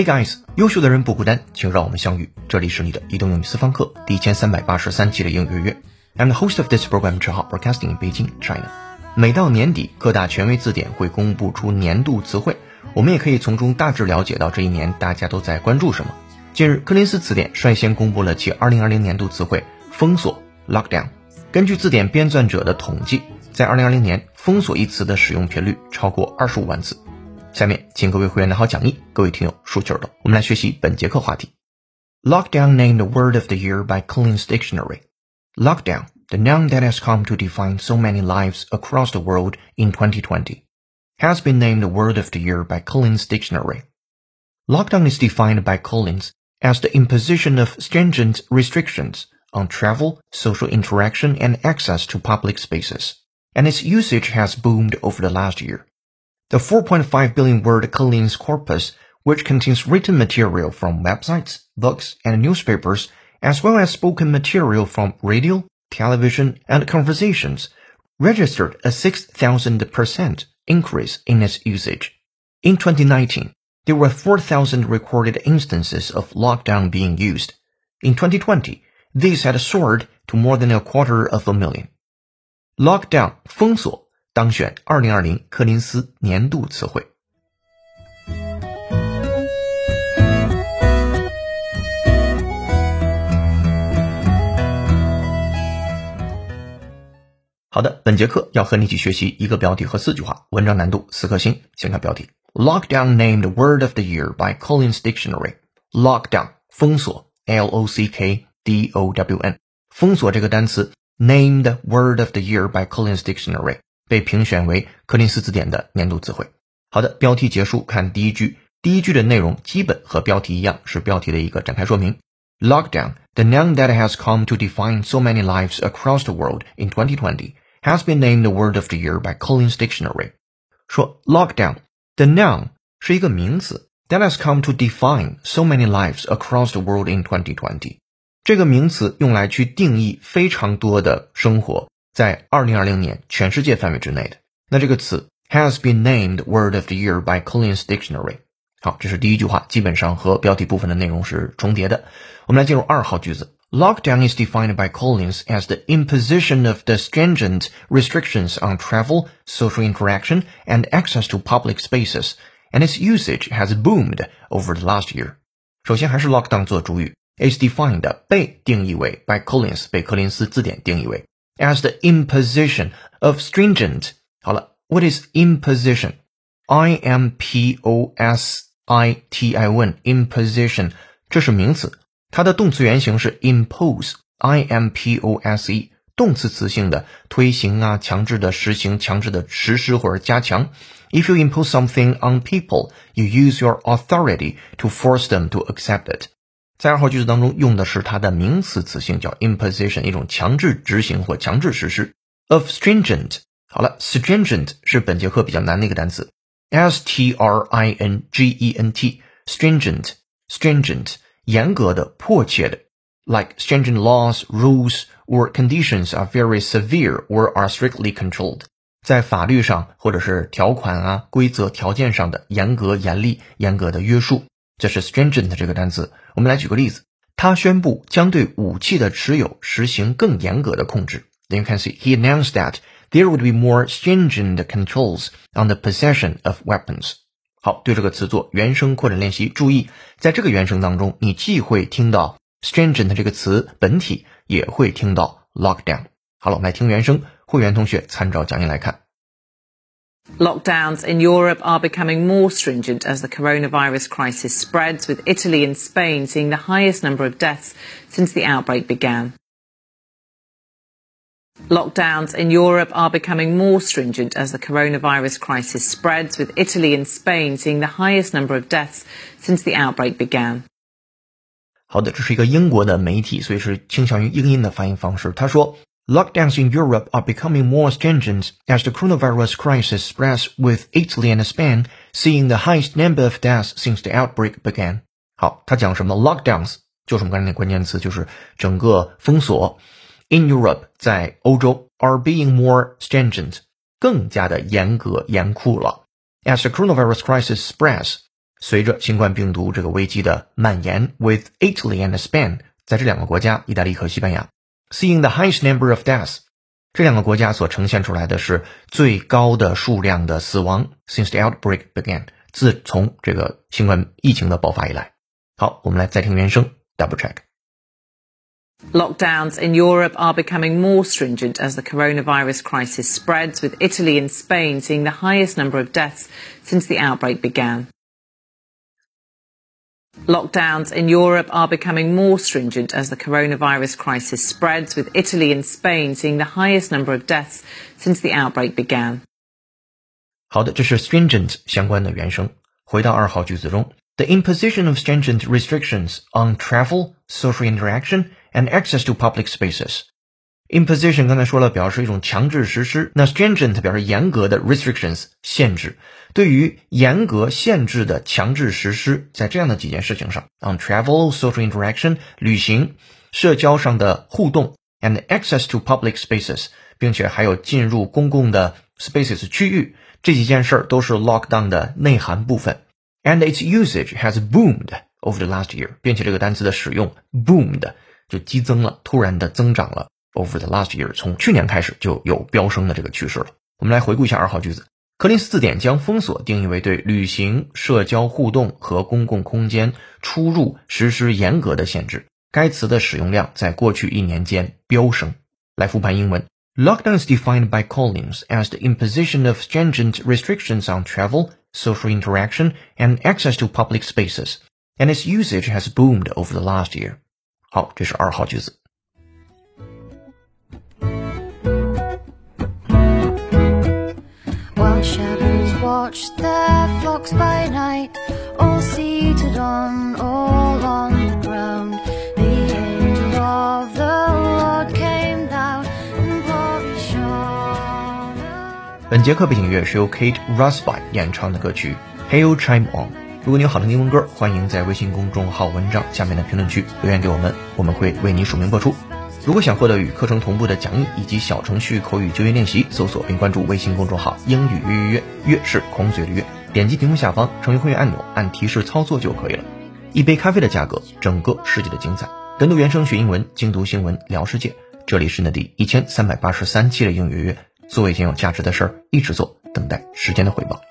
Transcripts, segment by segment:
Hey guys，优秀的人不孤单，请让我们相遇。这里是你的移动英语私房课第一千三百八十三期的英语月。I'm the host of this program，陈浩，broadcasting in Beijing, China。每到年底，各大权威字典会公布出年度词汇，我们也可以从中大致了解到这一年大家都在关注什么。近日，柯林斯词典率先公布了其2020年度词汇“封锁 ”（lockdown）。根据字典编纂者的统计，在2020年，“封锁”一词的使用频率超过25万次。下面，请各位会员拿好讲义，各位听友竖起耳朵，我们来学习本节课话题。Lockdown named Word of the Year by Collins Dictionary. Lockdown, the noun that has come to define so many lives across the world in 2020, has been named Word of the Year by Collins Dictionary. Lockdown is defined by Collins as the imposition of stringent restrictions on travel, social interaction, and access to public spaces, and its usage has boomed over the last year. The 4.5 billion word Collins corpus, which contains written material from websites, books, and newspapers, as well as spoken material from radio, television, and conversations, registered a 6,000% increase in its usage. In 2019, there were 4,000 recorded instances of lockdown being used. In 2020, these had soared to more than a quarter of a million. Lockdown 封锁当选二零二零柯林斯年度词汇。好的，本节课要和你一起学习一个标题和四句话，文章难度四颗星。先看标题：Lockdown named Word of the Year by Collins Dictionary。Lockdown 封锁，L O C K D O W N，封锁这个单词，named Word of the Year by Collins Dictionary。被评选为柯林斯字典的年度词汇。好的，标题结束，看第一句。第一句的内容基本和标题一样，是标题的一个展开说明。Lockdown, the noun that has come to define so many lives across the world in 2020, has been named the word of the year by Collins Dictionary。说 lockdown, the noun 是一个名词，that has come to define so many lives across the world in 2020。这个名词用来去定义非常多的生活。 在二零二零年全世界范围之内的，那这个词 has been named word of the year by Collins Dictionary。好，这是第一句话，基本上和标题部分的内容是重叠的。我们来进入二号句子。Lockdown is defined by Collins as the imposition of the stringent restrictions on travel, social interaction, and access to public spaces, and its usage has boomed over the last year. 首先还是 lockdown 做主语，is defined 被定义为 by Collins 被柯林斯字典定义为 as the imposition of stringent. 好了，what is imposition? I M P O S I T I O N imposition 这是名词，它的动词原形是 impose I M P O S E 动词词性的推行啊，强制的实行，强制的实施或者加强。If you impose something on people, you use your authority to force them to accept it. 在二号句子当中用的是它的名词词性，叫 imposition，一种强制执行或强制实施。of stringent，好了，stringent 是本节课比较难的一个单词，s t r i n g e n t，stringent，stringent，严格的、迫切的，like stringent laws, rules or conditions are very severe or are strictly controlled，在法律上或者是条款啊、规则、条件上的严格、严厉、严格的约束。 这是 stringent 这个单词。我们来举个例子，他宣布将对武器的持有实行更严格的控制。Then you can see he announced that there would be more stringent controls on the possession of weapons。好，对这个词做原声扩展练习。注意，在这个原声当中，你既会听到 stringent 这个词本体，也会听到 lockdown。好了，我们来听原声。会员同学参照讲义来看。Lockdowns in Europe are becoming more stringent as the coronavirus crisis spreads, with Italy and Spain seeing the highest number of deaths since the outbreak began. Lockdowns in Europe are becoming more stringent as the coronavirus crisis spreads, with Italy and Spain seeing the highest number of deaths since the outbreak began. 好的，这是一个英国的媒体，所以是倾向于英音的发音方式。他说 Lockdowns in Europe are becoming more stringent as the coronavirus crisis spreads, with Italy and Spain seeing the highest number of deaths since the outbreak began. 好，他讲什么？Lockdowns 就是我们刚才那关键词，就是整个封锁。In Europe，在欧洲，are being more stringent，更加的严格严酷了。As the coronavirus crisis spreads， 随着新冠病毒这个危机的蔓延，with Italy and Spain，在这两个国家，意大利和西班牙 ，seeing the highest number of deaths，这两个国家所呈现出来的是最高的数量的死亡，since the outbreak began，自从这个新冠疫情的爆发以来。好，我们来再听原声，double check。Lockdowns in Europe are becoming more stringent as the coronavirus crisis spreads, with Italy and Spain seeing the highest number of deaths since the outbreak began. Lockdowns in Europe are becoming more stringent as the coronavirus crisis spreads, with Italy and Spain seeing the highest number of deaths since the outbreak began. 好的，这是 stringent 相关的原声。回到二号句子中，the imposition of stringent restrictions on travel, social interaction, and access to public spaces Imposition 刚才说了，表示一种强制实施。那 stringent 表示严格的 restrictions 限制。对于严格限制的强制实施，在这样的几件事情上，on travel, social interaction 旅行、社交上的互动，and access to public spaces，并且还有进入公共的 spaces 区域，这几件事儿都是 lockdown 的内涵部分。And its usage has boomed over the last year，并且这个单词的使用 boomed 就激增了，突然的增长了。Over the last year，从去年开始就有飙升的这个趋势了。我们来回顾一下二号句子。柯林斯字典将封锁定义为对旅行、社交互动和公共空间出入实施严格的限制。该词的使用量在过去一年间飙升。来复盘英文：Lockdown is defined by Collins as the imposition of stringent restrictions on travel, social interaction, and access to public spaces, and its usage has boomed over the last year. 好，这是二号句子。Watch the flocks by night, all seated on, all on the ground. The angel of the Lord came down, and glory shone. 本节课背景乐是由 Kate Rusby 演唱的歌曲《Hail Chime On》。如果你有好听的英文歌，欢迎在微信公众号文章下面的评论区留言给我们，我们会为你署名播出。如果想获得与课程同步的讲义以及小程序口语就业练习，搜索并关注微信公众号“英语约约约”，约是空嘴的约。点击屏幕下方成为会员按钮，按提示操作就可以了。一杯咖啡的价格，整个世界的精彩。跟读原声学英文，精读新闻聊世界。这里是呢第一千三百八十三期的英语约约，做一件有价值的事儿，一直做，等待时间的回报。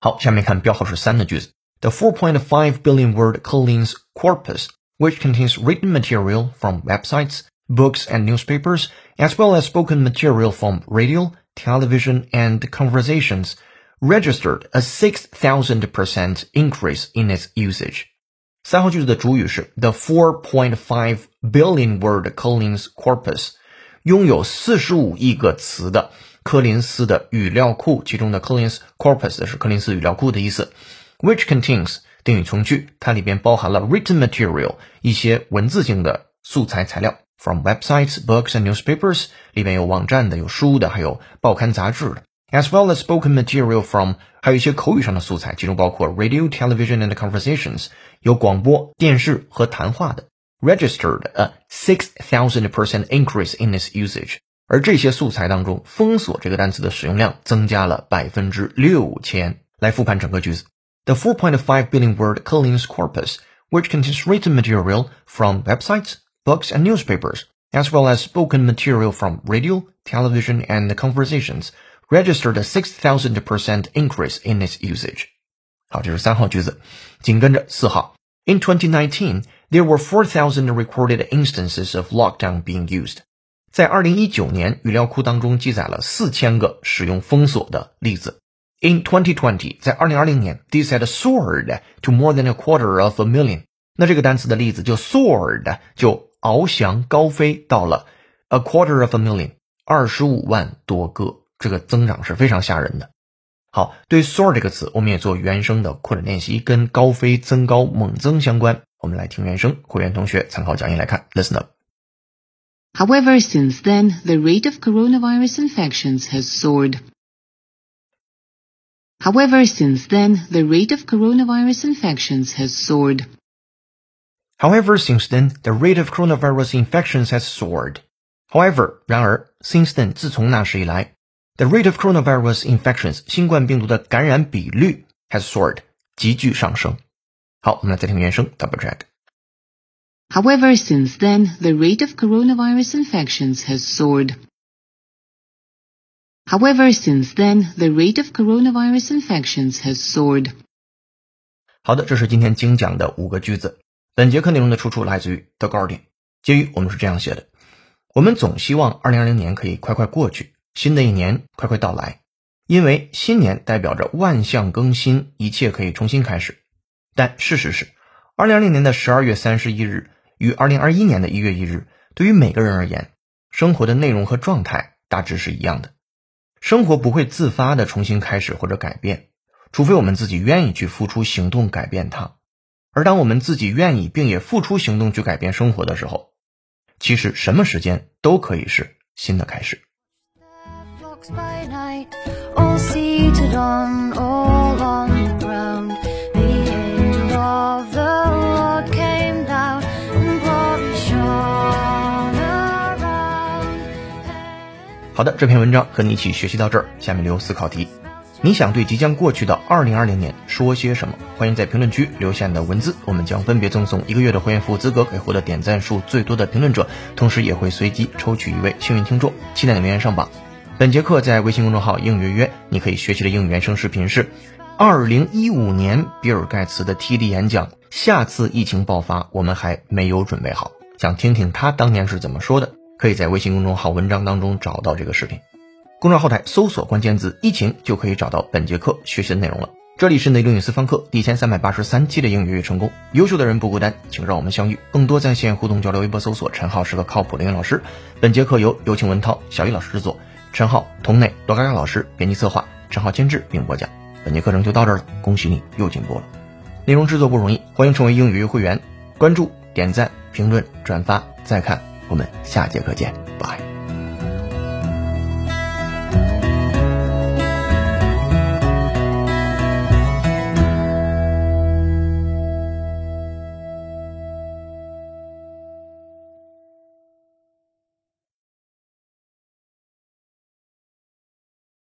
好，下面看标号是三的句子。The 4.5 billion word Collins corpus, which contains written material from websites, books, and newspapers, as well as spoken material from radio, television, and conversations, registered a 6,000% increase in its usage. 三号句子的主语是 the 4.5 billion word Collins corpus，拥有四十五亿个词的 柯林斯的语料库，其中的 Collins corpus 是柯林斯语料库的意思。Which contains 定语从句，它里边包含了 written material 一些文字性的素材材料，from websites, books and newspapers 里边有网站的，有书的，还有报刊杂志的，as well as spoken material from 还有一些口语上的素材，其中包括 radio, television and conversations 有广播电视和谈话的。Registered a six thousand percent increase in its usage. 而这些素材当中，封锁这个单词的使用量增加了百分之六千。来复盘整个句子：The 4.5 billion word Collins corpus, which contains written material from websites, books, and newspapers, as well as spoken material from radio, television, and conversations, registered a 6,000% increase in its usage. 好，这是三号句子，紧跟着四号。In 2019, there were 4,000 recorded instances of lockdown being used. 在二零一九年，语料库当中记载了四千个使用封锁的例子。In 2020，在二零二零年，this had soared to more than a quarter of a million。那这个单词的例子就 soared，就翱翔高飞到了 a quarter of a million，二十五万多个，这个增长是非常吓人的。好，对 soar 这个词，我们也做原声的扩展练习，跟高飞、增高、猛增相关。我们来听原声，会员同学参考讲义来看，listen up。However, since then, the rate of coronavirus infections has soared. However, since then, the rate of coronavirus infections has soared. However, since then, the rate of coronavirus infections has soared. However，然而，since then，自从那时以来，the rate of coronavirus infections，新冠病毒的感染比率 has soared，急剧上升。好，我们来再听原声，double check。 However, since then, the rate of coronavirus infections has soared. However, since then, the rate of coronavirus infections has soared. 好的，这是今天精讲的五个句子。本节课内容的出处来自于 The Guardian。结语我们是这样写的：我们总希望2020年可以快快过去，新的一年快快到来，因为新年代表着万象更新，一切可以重新开始。但事实是，2020年的12月31日于2021年的1月1日，对于每个人而言，生活的内容和状态大致是一样的。生活不会自发的重新开始或者改变，除非我们自己愿意去付出行动改变它。而当我们自己愿意并也付出行动去改变生活的时候，其实什么时间都可以是新的开始。好的，这篇文章和你一起学习到这儿，下面留思考题：你想对即将过去的二零二零年说些什么？欢迎在评论区留下你的文字，我们将分别赠送一个月的会员服务资格给获得点赞数最多的评论者，同时也会随机抽取一位幸运听众，期待你留言上榜。本节课在微信公众号“应约约”，你可以学习的英语原声视频是二零一五年比尔盖茨的 TED 演讲。下次疫情爆发，我们还没有准备好，想听听他当年是怎么说的。可以在微信公众号文章当中找到这个视频，公众号后台搜索关键字“疫情”就可以找到本节课学习的内容了。这里是内英语私房课第一千三百八十三期的英语与成功，优秀的人不孤单，请让我们相遇。更多在线互动交流，微博搜索“陈浩是个靠谱的英语老师”。本节课由有请文涛、小易老师制作，陈浩、童磊、罗嘎嘎老师编辑策划，陈浩监制并播讲。本节课程就到这儿了，恭喜你又进步了。内容制作不容易，欢迎成为英语会员，关注、点赞、评论、转发、再看。我们下节课见，